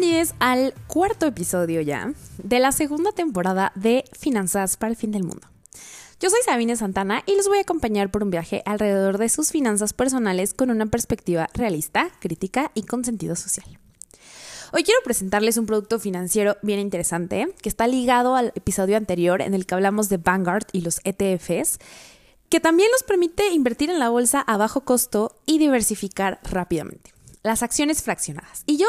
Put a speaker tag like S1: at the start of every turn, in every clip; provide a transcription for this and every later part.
S1: bienvenidos al cuarto episodio ya de la segunda temporada de Finanzas para el Fin del Mundo. Yo soy Sabine Santana y los voy a acompañar por un viaje alrededor de sus finanzas personales con una perspectiva realista, crítica y con sentido social. Hoy quiero presentarles un producto financiero bien interesante que está ligado al episodio anterior en el que hablamos de Vanguard y los ETFs, que también nos permite invertir en la bolsa a bajo costo y diversificar rápidamente las acciones fraccionadas. Y yo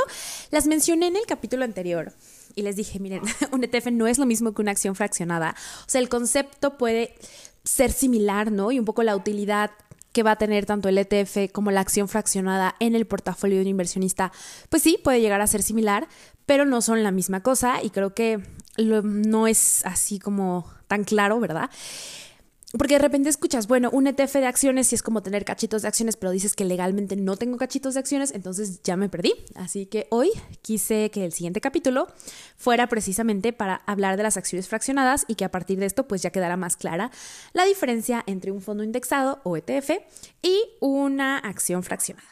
S1: las mencioné en el capítulo anterior y les dije, miren, un ETF no es lo mismo que una acción fraccionada. O sea, el concepto puede ser similar, ¿no? Y un poco la utilidad que va a tener tanto el ETF como la acción fraccionada en el portafolio de un inversionista, pues sí, puede llegar a ser similar, pero no son la misma cosa y creo que no es así como tan claro, ¿verdad? Porque de repente escuchas, bueno, un ETF de acciones sí es como tener cachitos de acciones, pero dices que legalmente no tengo cachitos de acciones, entonces ya me perdí. Así que hoy quise que el siguiente capítulo fuera precisamente para hablar de las acciones fraccionadas y que a partir de esto pues ya quedara más clara la diferencia entre un fondo indexado o ETF y una acción fraccionada.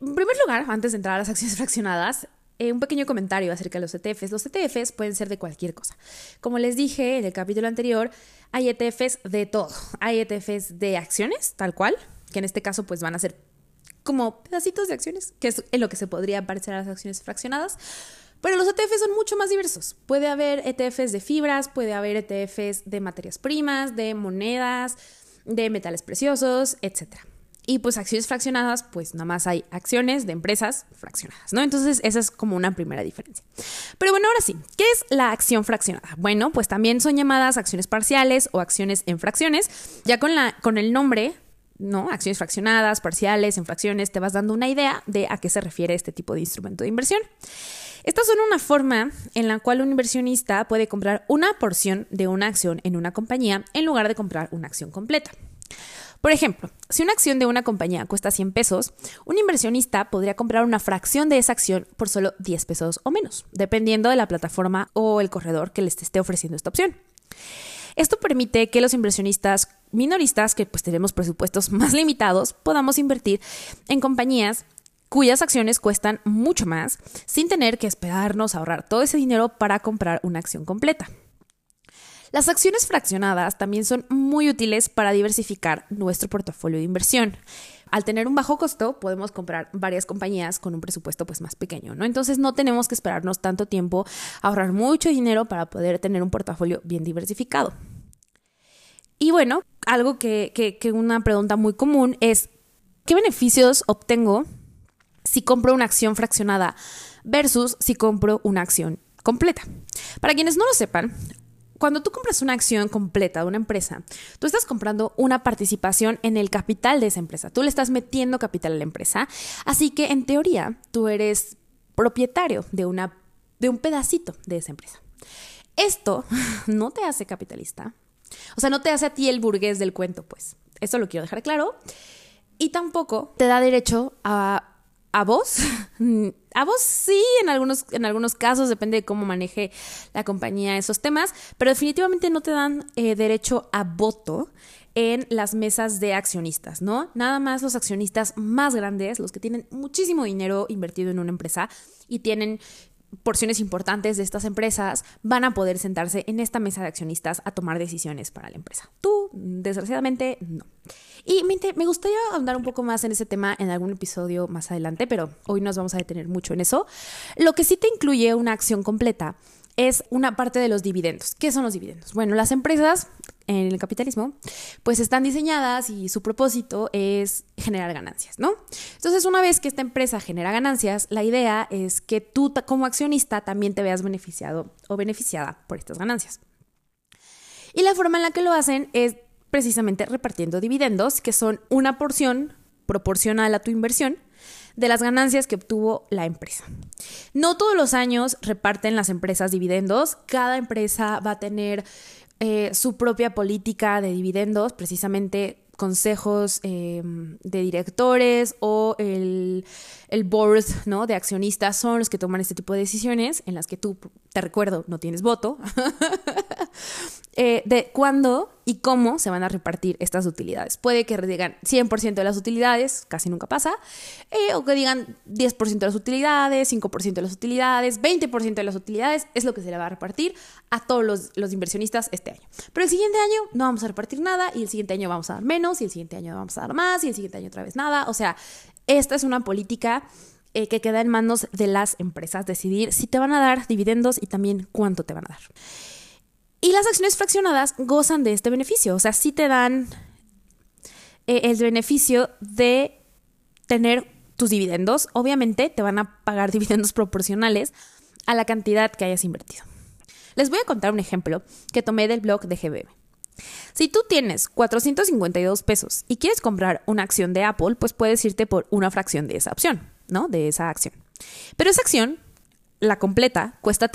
S1: En primer lugar, antes de entrar a las acciones fraccionadas, eh, un pequeño comentario acerca de los ETFs. Los ETFs pueden ser de cualquier cosa. Como les dije en el capítulo anterior, hay ETFs de todo. Hay ETFs de acciones, tal cual, que en este caso pues van a ser como pedacitos de acciones, que es en lo que se podría parecer a las acciones fraccionadas. Pero los ETFs son mucho más diversos. Puede haber ETFs de fibras, puede haber ETFs de materias primas, de monedas, de metales preciosos, etcétera. Y pues acciones fraccionadas, pues nada más hay acciones de empresas fraccionadas, ¿no? Entonces esa es como una primera diferencia. Pero bueno, ahora sí, ¿qué es la acción fraccionada? Bueno, pues también son llamadas acciones parciales o acciones en fracciones. Ya con, la, con el nombre, ¿no? Acciones fraccionadas, parciales, en fracciones, te vas dando una idea de a qué se refiere este tipo de instrumento de inversión. Estas son una forma en la cual un inversionista puede comprar una porción de una acción en una compañía en lugar de comprar una acción completa. Por ejemplo, si una acción de una compañía cuesta 100 pesos, un inversionista podría comprar una fracción de esa acción por solo 10 pesos o menos, dependiendo de la plataforma o el corredor que les esté ofreciendo esta opción. Esto permite que los inversionistas minoristas, que pues tenemos presupuestos más limitados, podamos invertir en compañías cuyas acciones cuestan mucho más, sin tener que esperarnos a ahorrar todo ese dinero para comprar una acción completa. Las acciones fraccionadas también son muy útiles para diversificar nuestro portafolio de inversión. Al tener un bajo costo, podemos comprar varias compañías con un presupuesto pues más pequeño, ¿no? Entonces no tenemos que esperarnos tanto tiempo, ahorrar mucho dinero para poder tener un portafolio bien diversificado. Y bueno, algo que, que una pregunta muy común es, ¿qué beneficios obtengo si compro una acción fraccionada versus si compro una acción completa? Para quienes no lo sepan, cuando tú compras una acción completa de una empresa, tú estás comprando una participación en el capital de esa empresa. Tú le estás metiendo capital a la empresa. Así que en teoría tú eres propietario de, una, de un pedacito de esa empresa. Esto no te hace capitalista. O sea, no te hace a ti el burgués del cuento, pues. Eso lo quiero dejar claro. Y tampoco te da derecho a a vos. A vos sí, en algunos, en algunos casos, depende de cómo maneje la compañía esos temas, pero definitivamente no te dan eh, derecho a voto en las mesas de accionistas, ¿no? Nada más los accionistas más grandes, los que tienen muchísimo dinero invertido en una empresa y tienen porciones importantes de estas empresas van a poder sentarse en esta mesa de accionistas a tomar decisiones para la empresa. Tú, desgraciadamente, no. Y me, gustaría ahondar un poco más en ese tema en algún episodio más adelante, pero hoy nos vamos a detener mucho en eso. Lo que sí te incluye una acción completa es una parte de los dividendos. ¿Qué son los dividendos? Bueno, las empresas en el capitalismo, pues están diseñadas y su propósito es generar ganancias, ¿no? Entonces, una vez que esta empresa genera ganancias, la idea es que tú como accionista también te veas beneficiado o beneficiada por estas ganancias. Y la forma en la que lo hacen es precisamente repartiendo dividendos, que son una porción proporcional a tu inversión de las ganancias que obtuvo la empresa. No todos los años reparten las empresas dividendos, cada empresa va a tener eh, su propia política de dividendos, precisamente consejos em, de directores o el, board ¿no? de accionistas son los que toman este tipo de decisiones en las que tú, te recuerdo, no tienes voto, eh, de cuándo y cómo se van a repartir estas utilidades. Puede que digan 100% de las utilidades, casi nunca pasa, eh, o que digan 10% de las utilidades, 5% de las utilidades, 20% de las utilidades, es lo que se le va a repartir a todos los, inversionistas este año. Pero el siguiente año no vamos a repartir nada y el siguiente año vamos a dar menos y el siguiente año vamos a dar más y el siguiente año otra vez nada. O sea, esta es una política eh, que queda en manos de las empresas decidir si te van a dar dividendos y también cuánto te van a dar. Y las acciones fraccionadas gozan de este beneficio, o sea, sí te dan eh, el beneficio de tener tus dividendos. Obviamente te van a pagar dividendos proporcionales a la cantidad que hayas invertido. Les voy a contar un ejemplo que tomé del blog de GBM. Si tú tienes 452 pesos y quieres comprar una acción de Apple, pues puedes irte por una fracción de esa opción. ¿no? De esa acción. Pero esa acción, la completa, cuesta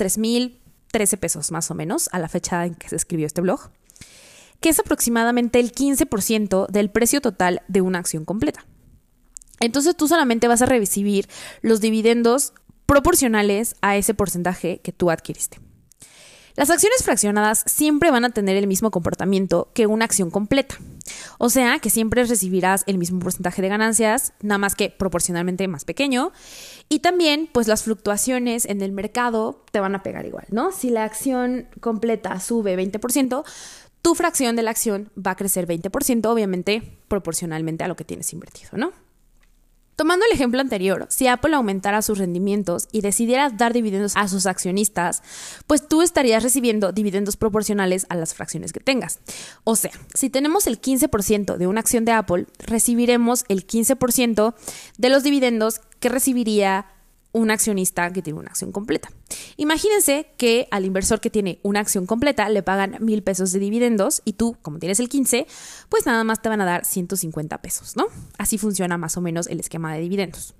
S1: 3.013 pesos más o menos a la fecha en que se escribió este blog, que es aproximadamente el 15% del precio total de una acción completa. Entonces tú solamente vas a recibir los dividendos proporcionales a ese porcentaje que tú adquiriste. Las acciones fraccionadas siempre van a tener el mismo comportamiento que una acción completa. O sea, que siempre recibirás el mismo porcentaje de ganancias, nada más que proporcionalmente más pequeño. Y también, pues las fluctuaciones en el mercado te van a pegar igual, ¿no? Si la acción completa sube 20%, tu fracción de la acción va a crecer 20%, obviamente proporcionalmente a lo que tienes invertido, ¿no? Tomando el ejemplo anterior, si Apple aumentara sus rendimientos y decidiera dar dividendos a sus accionistas, pues tú estarías recibiendo dividendos proporcionales a las fracciones que tengas. O sea, si tenemos el 15% de una acción de Apple, recibiremos el 15% de los dividendos que recibiría un accionista que tiene una acción completa. Imagínense que al inversor que tiene una acción completa le pagan mil pesos de dividendos y tú, como tienes el 15, pues nada más te van a dar 150 pesos, ¿no? Así funciona más o menos el esquema de dividendos.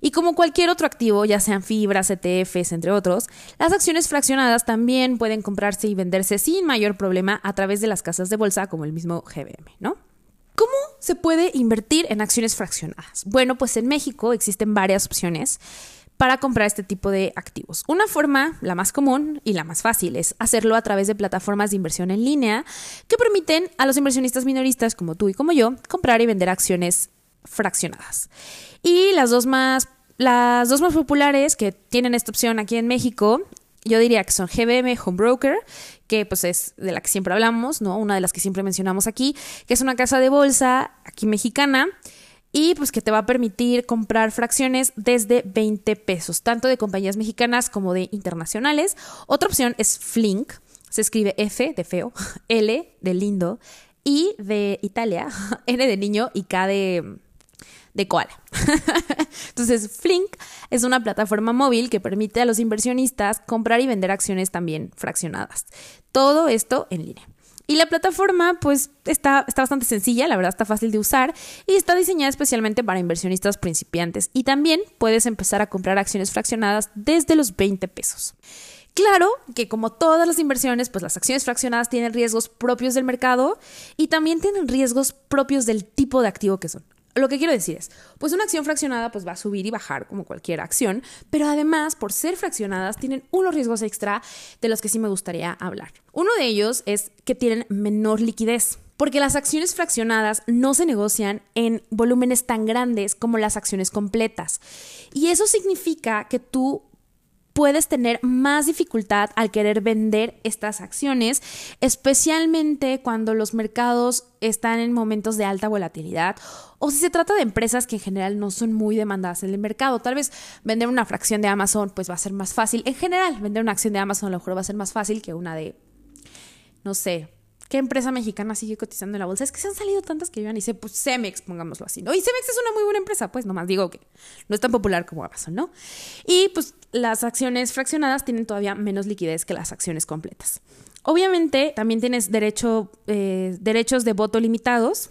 S1: Y como cualquier otro activo, ya sean fibras, ETFs, entre otros, las acciones fraccionadas también pueden comprarse y venderse sin mayor problema a través de las casas de bolsa como el mismo GBM, ¿no? ¿Cómo se puede invertir en acciones fraccionadas? Bueno, pues en México existen varias opciones para comprar este tipo de activos. Una forma, la más común y la más fácil, es hacerlo a través de plataformas de inversión en línea que permiten a los inversionistas minoristas como tú y como yo comprar y vender acciones fraccionadas. Y las dos más, las dos más populares que tienen esta opción aquí en México yo diría que son GBM Home Broker, que pues es de la que siempre hablamos, ¿no? Una de las que siempre mencionamos aquí, que es una casa de bolsa aquí mexicana y pues que te va a permitir comprar fracciones desde 20 pesos, tanto de compañías mexicanas como de internacionales. Otra opción es Flink, se escribe F de feo, L de lindo, I de Italia, N de niño y K de de koala. Entonces, Flink es una plataforma móvil que permite a los inversionistas comprar y vender acciones también fraccionadas. Todo esto en línea. Y la plataforma, pues, está, está bastante sencilla, la verdad está fácil de usar y está diseñada especialmente para inversionistas principiantes. Y también puedes empezar a comprar acciones fraccionadas desde los 20 pesos. Claro que como todas las inversiones, pues las acciones fraccionadas tienen riesgos propios del mercado y también tienen riesgos propios del tipo de activo que son. Lo que quiero decir es, pues una acción fraccionada pues va a subir y bajar como cualquier acción, pero además por ser fraccionadas tienen unos riesgos extra de los que sí me gustaría hablar. Uno de ellos es que tienen menor liquidez. Porque las acciones fraccionadas no se negocian en volúmenes tan grandes como las acciones completas. Y eso significa que tú puedes tener más dificultad al querer vender estas acciones, especialmente cuando los mercados están en momentos de alta volatilidad o si se trata de empresas que en general no son muy demandadas en el mercado. Tal vez vender una fracción de Amazon pues va a ser más fácil. En general, vender una acción de Amazon a lo mejor va a ser más fácil que una de, no sé, ¿Qué empresa mexicana sigue cotizando en la bolsa? Es que se han salido tantas que yo ni sé, pues Cemex, pongámoslo así, ¿no? Y Cemex es una muy buena empresa, pues nomás digo que no es tan popular como Amazon, ¿no? Y pues las acciones fraccionadas tienen todavía menos liquidez que las acciones completas. Obviamente también tienes derecho, eh, derechos de voto limitados.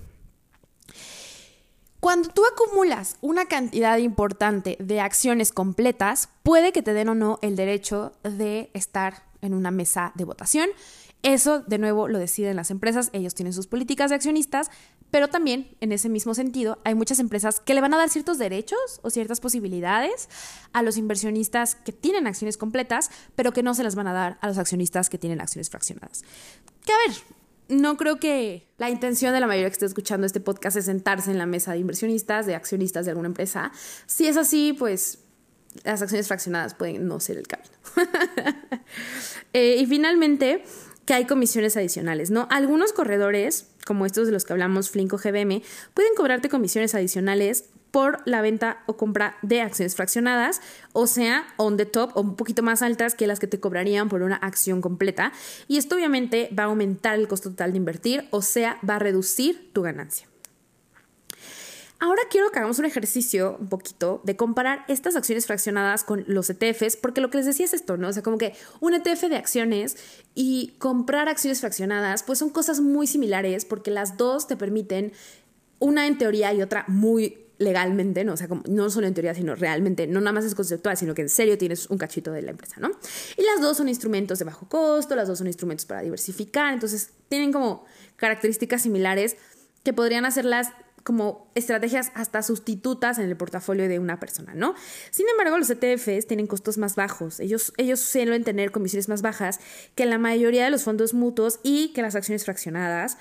S1: Cuando tú acumulas una cantidad importante de acciones completas, puede que te den o no el derecho de estar en una mesa de votación. Eso, de nuevo, lo deciden las empresas, ellos tienen sus políticas de accionistas, pero también, en ese mismo sentido, hay muchas empresas que le van a dar ciertos derechos o ciertas posibilidades a los inversionistas que tienen acciones completas, pero que no se las van a dar a los accionistas que tienen acciones fraccionadas. Que a ver, no creo que la intención de la mayoría que esté escuchando este podcast es sentarse en la mesa de inversionistas, de accionistas de alguna empresa. Si es así, pues las acciones fraccionadas pueden no ser el camino. Eh, y finalmente, que hay comisiones adicionales, ¿no? Algunos corredores, como estos de los que hablamos, Flinko GBM, pueden cobrarte comisiones adicionales por la venta o compra de acciones fraccionadas, o sea, on the top o un poquito más altas que las que te cobrarían por una acción completa. Y esto obviamente va a aumentar el costo total de invertir, o sea, va a reducir tu ganancia. Ahora quiero que hagamos un ejercicio un poquito de comparar estas acciones fraccionadas con los ETFs, porque lo que les decía es esto, ¿no? O sea, como que un ETF de acciones y comprar acciones fraccionadas, pues son cosas muy similares porque las dos te permiten, una en teoría y otra muy legalmente, ¿no? O sea, como, no solo en teoría, sino realmente, no nada más es conceptual, sino que en serio tienes un cachito de la empresa, ¿no? Y las dos son instrumentos de bajo costo, las dos son instrumentos para diversificar, entonces tienen como características similares que podrían hacerlas como estrategias hasta sustitutas en el portafolio de una persona, ¿no? Sin embargo, los ETFs tienen costos más bajos. Ellos, ellos suelen tener comisiones más bajas que la mayoría de los fondos mutuos y que las acciones fraccionadas,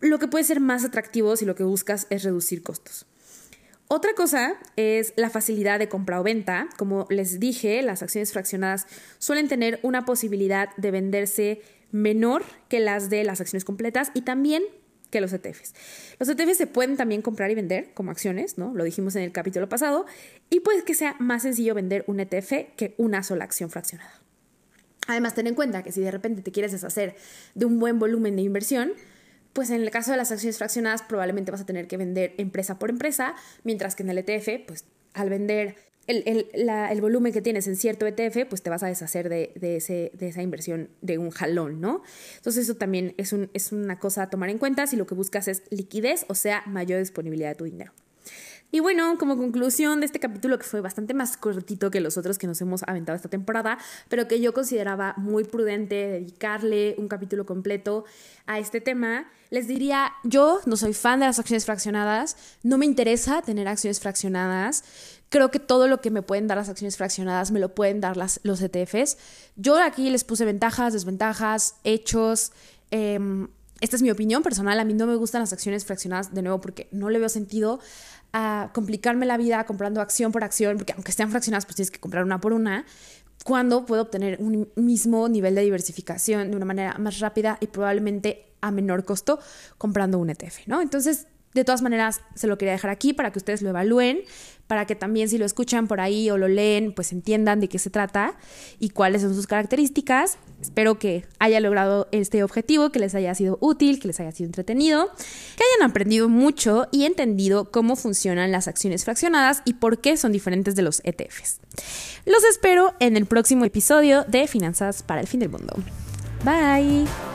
S1: lo que puede ser más atractivo si lo que buscas es reducir costos. Otra cosa es la facilidad de compra o venta. Como les dije, las acciones fraccionadas suelen tener una posibilidad de venderse menor que las de las acciones completas y también que los ETFs. Los ETFs se pueden también comprar y vender como acciones, ¿no? Lo dijimos en el capítulo pasado, y puede que sea más sencillo vender un ETF que una sola acción fraccionada. Además, ten en cuenta que si de repente te quieres deshacer de un buen volumen de inversión, pues en el caso de las acciones fraccionadas probablemente vas a tener que vender empresa por empresa, mientras que en el ETF, pues al vender el, volumen que tienes en cierto ETF, pues te vas a deshacer de, ese, de esa inversión de un jalón, ¿no? Entonces eso también es, un, es una cosa a tomar en cuenta si lo que buscas es liquidez, o sea, mayor disponibilidad de tu dinero. Y bueno, como conclusión de este capítulo que fue bastante más cortito que los otros que nos hemos aventado esta temporada, pero que yo consideraba muy prudente dedicarle un capítulo completo a este tema, les diría, yo no soy fan de las acciones fraccionadas, no me interesa tener acciones fraccionadas, creo que todo lo que me pueden dar las acciones fraccionadas me lo pueden dar las, los ETFs. Yo aquí les puse ventajas, desventajas, hechos. Em, esta es mi opinión personal, a mí no me gustan las acciones fraccionadas de nuevo porque no le veo sentido a complicarme la vida comprando acción por acción, porque aunque estén fraccionadas, pues tienes que comprar una por una, cuando puedo obtener un mismo nivel de diversificación de una manera más rápida y probablemente a menor costo comprando un ETF, ¿no? Entonces, de todas maneras, se lo quería dejar aquí para que ustedes lo evalúen, para que también si lo escuchan por ahí o lo leen, pues entiendan de qué se trata y cuáles son sus características. Espero que haya logrado este objetivo, que les haya sido útil, que les haya sido entretenido, que hayan aprendido mucho y entendido cómo funcionan las acciones fraccionadas y por qué son diferentes de los ETFs. Los espero en el próximo episodio de Finanzas para el Fin del Mundo. Bye.